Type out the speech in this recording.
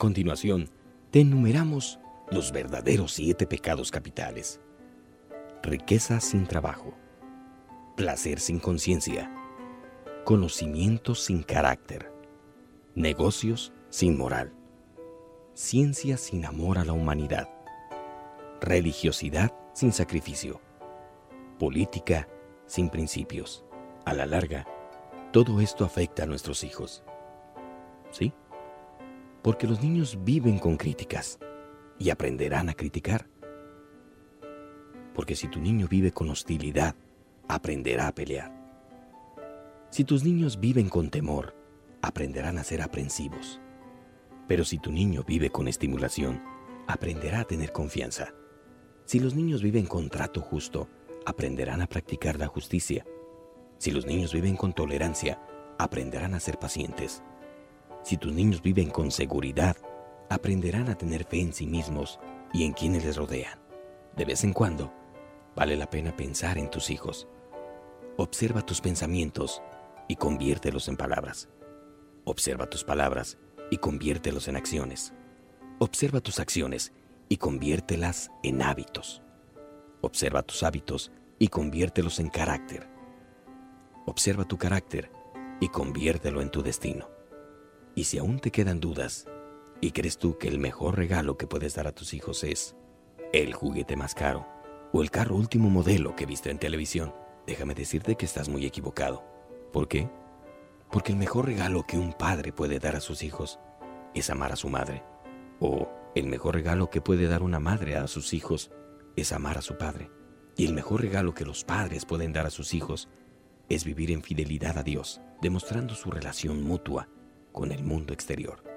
continuación, te enumeramos los verdaderos siete pecados capitales. Riqueza sin trabajo, placer sin conciencia, conocimiento sin carácter, negocios sin moral, ciencia sin amor a la humanidad, religiosidad sin sacrificio, política sin principios. A la larga, todo esto afecta a nuestros hijos. ¿Sí? Porque los niños viven con críticas y aprenderán a criticar. Porque si tu niño vive con hostilidad, aprenderá a pelear. Si tus niños viven con temor, aprenderán a ser aprensivos. Pero si tu niño vive con estimulación, aprenderá a tener confianza. Si los niños viven con trato justo, aprenderán a practicar la justicia. Si los niños viven con tolerancia, aprenderán a ser pacientes. Si tus niños viven con seguridad, aprenderán a tener fe en sí mismos y en quienes les rodean. De vez en cuando, vale la pena pensar en tus hijos. Observa tus pensamientos y conviértelos en palabras. Observa tus palabras y conviértelos en acciones. Observa tus acciones y conviértelas en hábitos. Observa tus hábitos y conviértelos en carácter. Observa tu carácter y conviértelo en tu destino. Y si aún te quedan dudas y crees tú que el mejor regalo que puedes dar a tus hijos es el juguete más caro o el carro último modelo que viste en televisión, déjame decirte que estás muy equivocado. ¿Por qué? Porque el mejor regalo que un padre puede dar a sus hijos es amar a su madre. O el mejor regalo que puede dar una madre a sus hijos es amar a su padre. Y el mejor regalo que los padres pueden dar a sus hijos es vivir en fidelidad a Dios, demostrando su relación mutua con el mundo exterior.